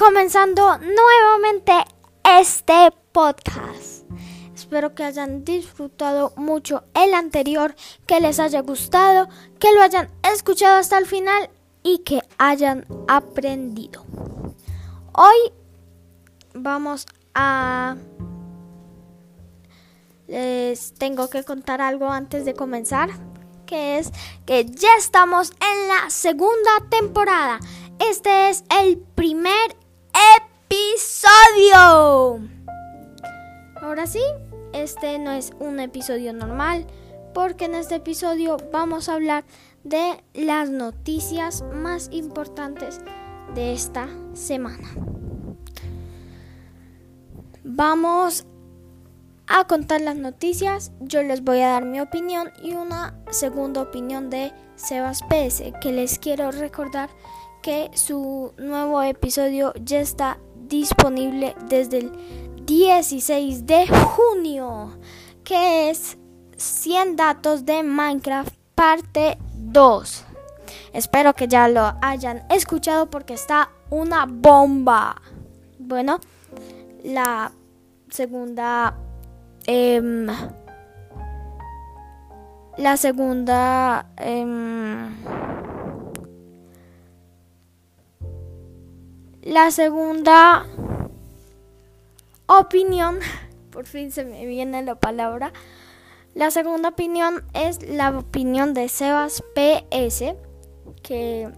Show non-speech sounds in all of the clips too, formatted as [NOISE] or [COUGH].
comenzando nuevamente este podcast. Espero que hayan disfrutado mucho el anterior, que les haya gustado, que lo hayan escuchado hasta el final y que hayan aprendido. Hoy vamos a... Les tengo que contar algo antes de comenzar, que es que ya estamos en la segunda temporada. Este es el primer episodio. Ahora sí, este no es un episodio normal, porque en este episodio vamos a hablar de las noticias más importantes de esta semana. Vamos a contar las noticias. Yo les voy a dar mi opinión y una segunda opinión de Sebas PS, que les quiero recordar que su nuevo episodio ya está disponible desde el 16 de junio, que es 100 datos de Minecraft parte 2. Espero que ya lo hayan escuchado porque está una bomba. Bueno, la segunda... Em, la segunda... Em, La segunda opinión, [LAUGHS] por fin se me viene la palabra. La segunda opinión es la opinión de Sebas PS, que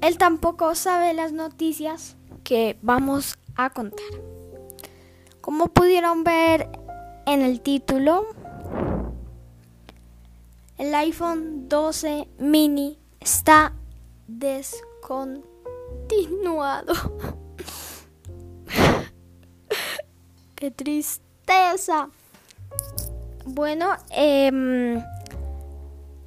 él tampoco sabe las noticias que vamos a contar. Como pudieron ver en el título, el iPhone 12 mini está descontinuado continuado. [LAUGHS] Qué tristeza. Bueno, em,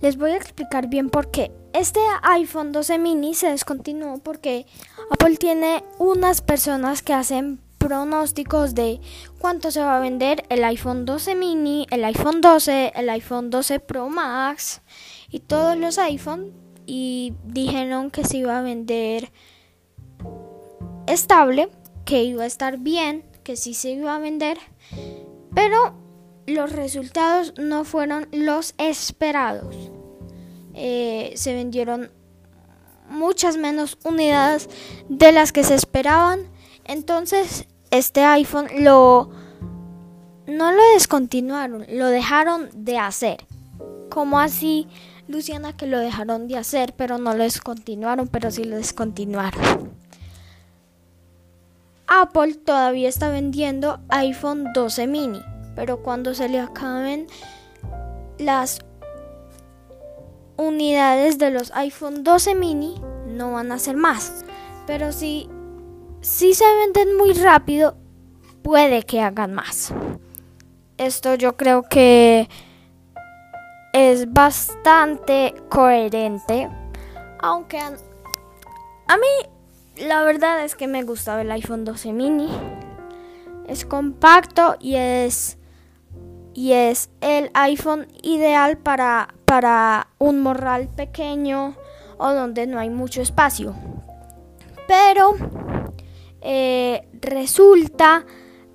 les voy a explicar bien por qué. Este iPhone 12 mini se descontinuó porque Apple tiene unas personas que hacen pronósticos de cuánto se va a vender el iPhone 12 mini, el iPhone 12, el iPhone 12 Pro Max y todos los iPhone y dijeron que se iba a vender estable, que iba a estar bien, que sí se iba a vender, pero los resultados no fueron los esperados. Eh, se vendieron muchas menos unidades de las que se esperaban. Entonces, este iPhone lo no lo descontinuaron, lo dejaron de hacer. como así, Luciana, que lo dejaron de hacer, pero no lo descontinuaron, pero sí lo descontinuaron? Apple todavía está vendiendo iPhone 12 mini, pero cuando se le acaben las unidades de los iPhone 12 mini no van a ser más. Pero si, si se venden muy rápido, puede que hagan más. Esto yo creo que es bastante coherente. Aunque a, a mí la verdad es que me gustaba el iPhone 12 mini. Es compacto y es y es el iPhone ideal para, para un morral pequeño o donde no hay mucho espacio. Pero eh, resulta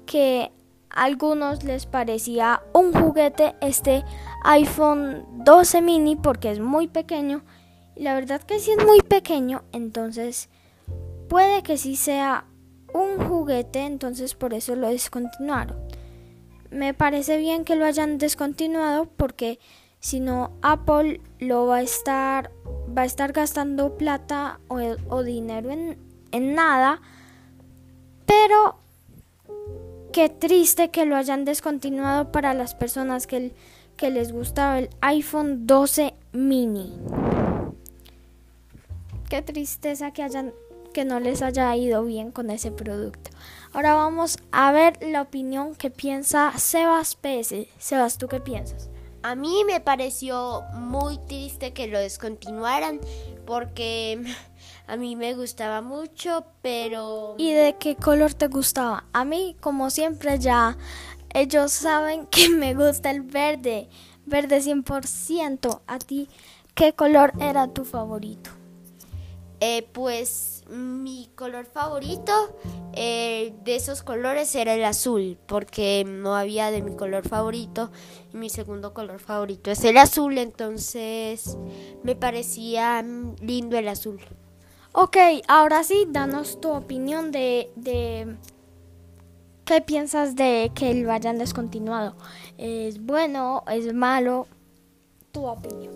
que a algunos les parecía un juguete este iPhone 12 mini porque es muy pequeño. Y la verdad que si es muy pequeño, entonces Puede que sí sea un juguete, entonces por eso lo descontinuaron. Me parece bien que lo hayan descontinuado porque si no Apple lo va a estar va a estar gastando plata o, dinero en, en nada. Pero qué triste que lo hayan descontinuado para las personas que, que les gustaba el iPhone 12 mini. Qué tristeza que hayan que no les haya ido bien con ese producto. Ahora vamos a ver la opinión que piensa Sebas PS. Sebas, ¿tú qué piensas? A mí me pareció muy triste que lo descontinuaran porque [LAUGHS] a mí me gustaba mucho, pero... ¿Y de qué color te gustaba? A mí, como siempre, ya ellos saben que [LAUGHS] me gusta el verde, verde 100%. ¿A ti qué color era tu favorito? Eh, pues mi color favorito eh, de esos colores era el azul, porque no había de mi color favorito. Y mi segundo color favorito es el azul, entonces me parecía lindo el azul. Ok, ahora sí, danos tu opinión de, de qué piensas de que lo hayan descontinuado. ¿Es bueno? ¿Es malo? Tu opinión.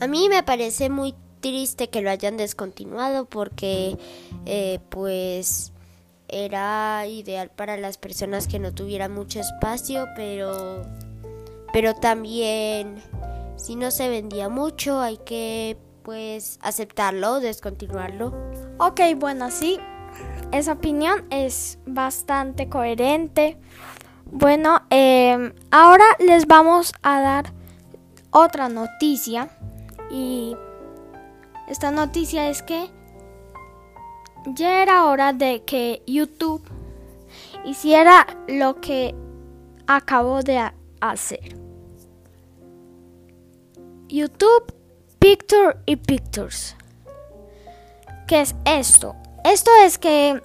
A mí me parece muy triste que lo hayan descontinuado porque eh, pues era ideal para las personas que no tuvieran mucho espacio, pero pero también si no se vendía mucho hay que pues aceptarlo, descontinuarlo. Ok, bueno, sí, esa opinión es bastante coherente. Bueno, em, ahora les vamos a dar otra noticia y esta noticia es que ya era hora de que YouTube hiciera lo que acabó de hacer. YouTube Picture y Pictures. ¿Qué es esto? Esto es que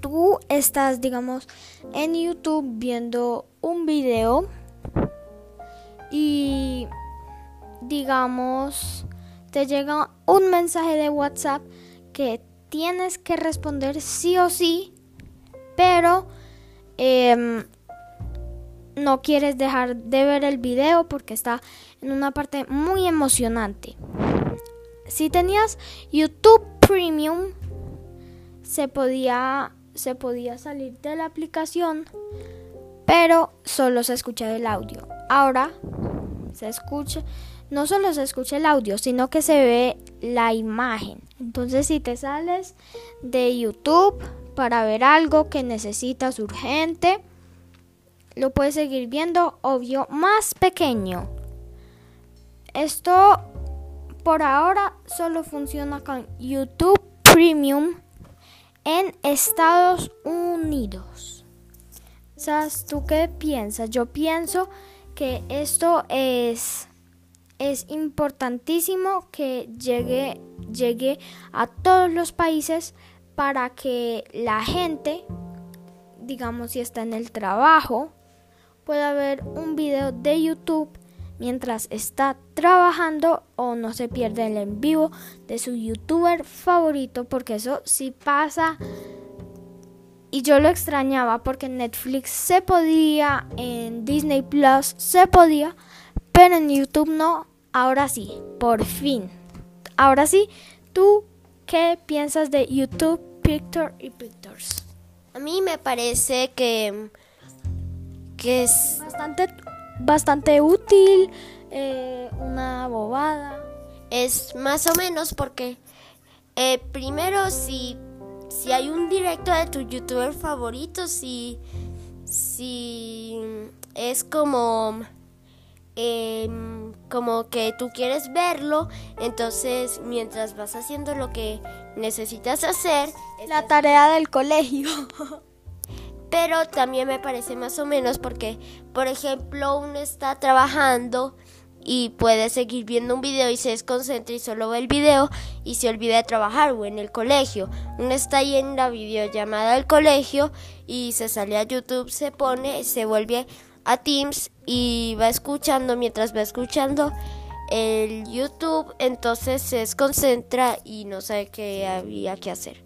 tú estás, digamos, en YouTube viendo un video y, digamos, te llega un mensaje de WhatsApp que tienes que responder sí o sí, pero em, no quieres dejar de ver el video porque está en una parte muy emocionante. Si tenías YouTube Premium, se podía, se podía salir de la aplicación, pero solo se escucha el audio. Ahora se escucha, no solo se escucha el audio, sino que se ve la imagen. Entonces, si te sales de YouTube para ver algo que necesitas urgente, lo puedes seguir viendo, obvio, más pequeño. Esto por ahora solo funciona con YouTube Premium en Estados Unidos. ¿Sabes tú qué piensas? Yo pienso que esto es es importantísimo que llegue, llegue a todos los países para que la gente, digamos si está en el trabajo, pueda ver un video de YouTube mientras está trabajando o no se pierde el en vivo de su youtuber favorito porque eso sí pasa. Y yo lo extrañaba porque en Netflix se podía, en Disney Plus se podía, pero en YouTube no. Ahora sí, por fin. Ahora sí, ¿tú qué piensas de YouTube Picture y Pictures? A mí me parece que, que es bastante, bastante útil, eh, una bobada. Es más o menos porque eh, primero si, si hay un directo de tu youtuber favorito, si, si es como Em, como que tú quieres verlo, entonces mientras vas haciendo lo que necesitas hacer, la tarea del colegio. [LAUGHS] Pero también me parece más o menos porque, por ejemplo, uno está trabajando y puede seguir viendo un video y se desconcentra y solo ve el video y se olvida de trabajar o en el colegio. Uno está ahí en la videollamada del colegio y se sale a YouTube, se pone, se vuelve a Teams y va escuchando mientras va escuchando el YouTube, entonces se desconcentra y no sabe qué había que hacer.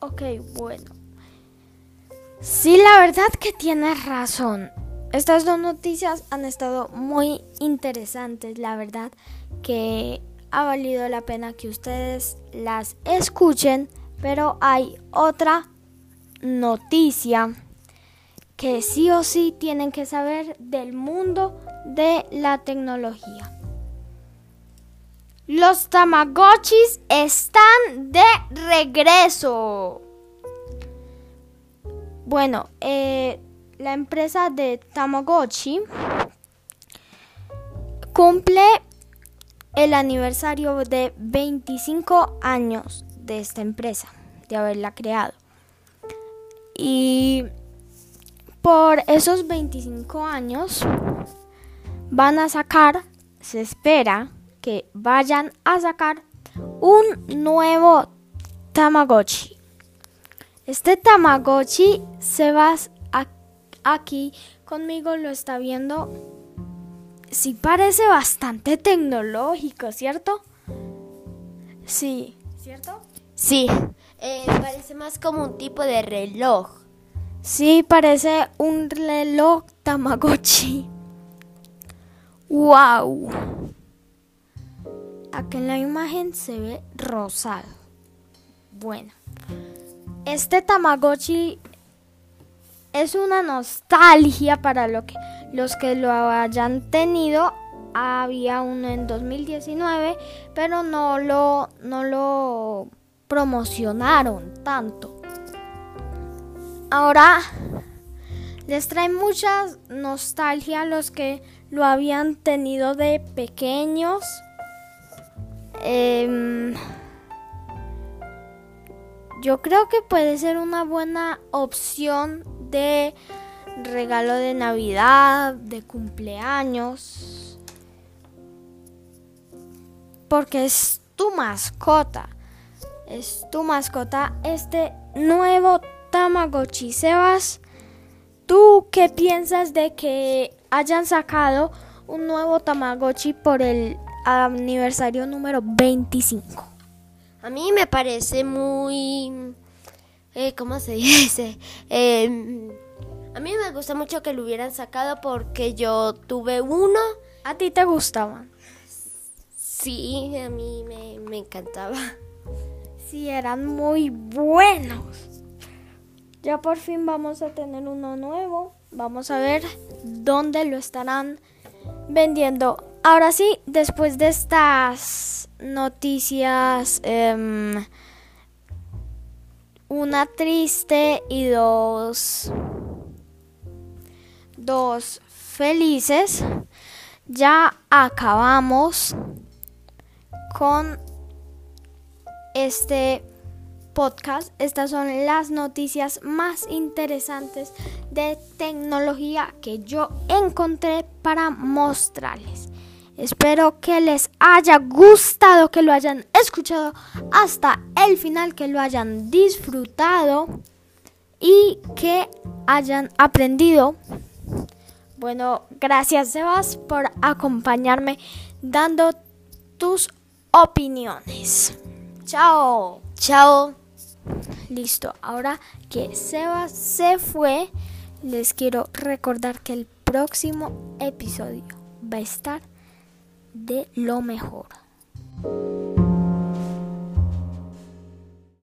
Ok, bueno. Sí, la verdad que tienes razón. Estas dos noticias han estado muy interesantes, la verdad que ha valido la pena que ustedes las escuchen, pero hay otra noticia que sí o sí tienen que saber del mundo de la tecnología. Los Tamagotchis están de regreso. Bueno, eh, la empresa de Tamagotchi cumple el aniversario de 25 años de esta empresa, de haberla creado. Y por esos 25 años van a sacar, se espera que vayan a sacar un nuevo Tamagotchi. Este Tamagotchi se va aquí conmigo, lo está viendo. Sí parece bastante tecnológico, ¿cierto? Sí. ¿Cierto? Sí. Eh, parece más como un tipo de reloj. Sí, parece un reloj Tamagotchi. ¡Wow! Aquí en la imagen se ve rosado. Bueno, este Tamagotchi es una nostalgia para lo que, los que lo hayan tenido. Había uno en 2019, pero no lo, no lo promocionaron tanto. Ahora les trae mucha nostalgia a los que lo habían tenido de pequeños. Em, yo creo que puede ser una buena opción de regalo de Navidad, de cumpleaños, porque es tu mascota es tu mascota este nuevo Tamagotchi. Sebas, ¿tú qué piensas de que hayan sacado un nuevo Tamagotchi por el aniversario número 25? A mí me parece muy... Eh, ¿Cómo se [LAUGHS] dice? Em, a mí me gusta mucho que lo hubieran sacado porque yo tuve uno. ¿A ti te gustaban? Sí, a mí me, me encantaba sí eran muy buenos. Ya por fin vamos a tener uno nuevo. Vamos a ver dónde lo estarán vendiendo. Ahora sí, después de estas noticias, em, una triste y dos, dos felices, ya acabamos con este podcast. Estas son las noticias más interesantes de tecnología que yo encontré para mostrarles. Espero que les haya gustado, que lo hayan escuchado hasta el final, que lo hayan disfrutado y que hayan aprendido. Bueno, gracias Sebas por acompañarme dando tus opiniones. Chao. Chao. Listo. Ahora que Seba se fue, les quiero recordar que el próximo episodio va a estar de lo mejor.